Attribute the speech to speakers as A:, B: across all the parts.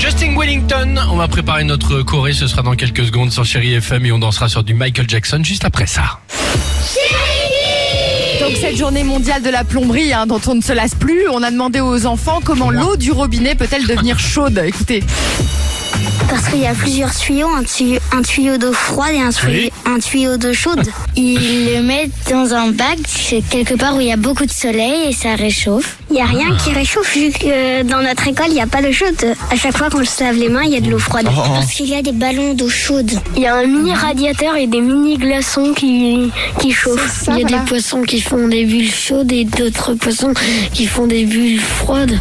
A: Justin Wellington, on va préparer notre choré, ce sera dans quelques secondes sur Chéri FM et on dansera sur du Michael Jackson juste après ça.
B: Donc cette journée mondiale de la plomberie hein, dont on ne se lasse plus, on a demandé aux enfants comment l'eau du robinet peut-elle devenir chaude. Écoutez,
C: Parce qu'il y a plusieurs tuyaux, un tuyau, un tuyau d'eau froide et un tuyau,
A: Oui.
C: un tuyau d'eau chaude. Ils le mettent dans un bac, quelque part où il y a beaucoup de soleil et ça réchauffe. Il n'y a rien qui réchauffe vu que euh, dans notre école, il n'y a pas d'eau chaude. À chaque fois qu'on se lave les mains, il y a de l'eau froide. Parce qu'il y a des ballons d'eau chaude. Il y a un mini radiateur et des mini glaçons qui, qui chauffent.
B: ça,
C: il y a
B: voilà.
C: des poissons qui font des bulles chaudes et d'autres poissons qui font des bulles froides.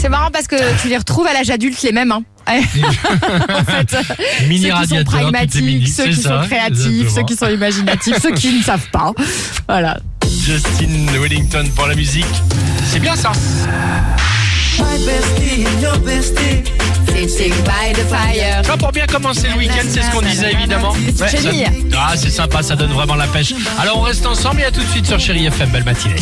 B: c'est marrant parce que tu les retrouves à l'âge adulte les mêmes. Hein. En fait,
A: Mini
B: ceux qui sont
A: mini,
B: pragmatiques, ceux qui
A: ça,
B: sont créatifs,
A: exactement.
B: ceux qui sont imaginatifs, ceux qui ne savent pas. Voilà.
A: Justin Wellington pour la musique. C'est bien ça. Ça pour bien commencer le week-end, c'est ce qu'on disait évidemment. Ouais,
B: génie.
A: ça- ah, c'est sympa, ça donne vraiment la pêche. Alors on reste ensemble et à tout de suite sur Chéri FM. Belle matinée.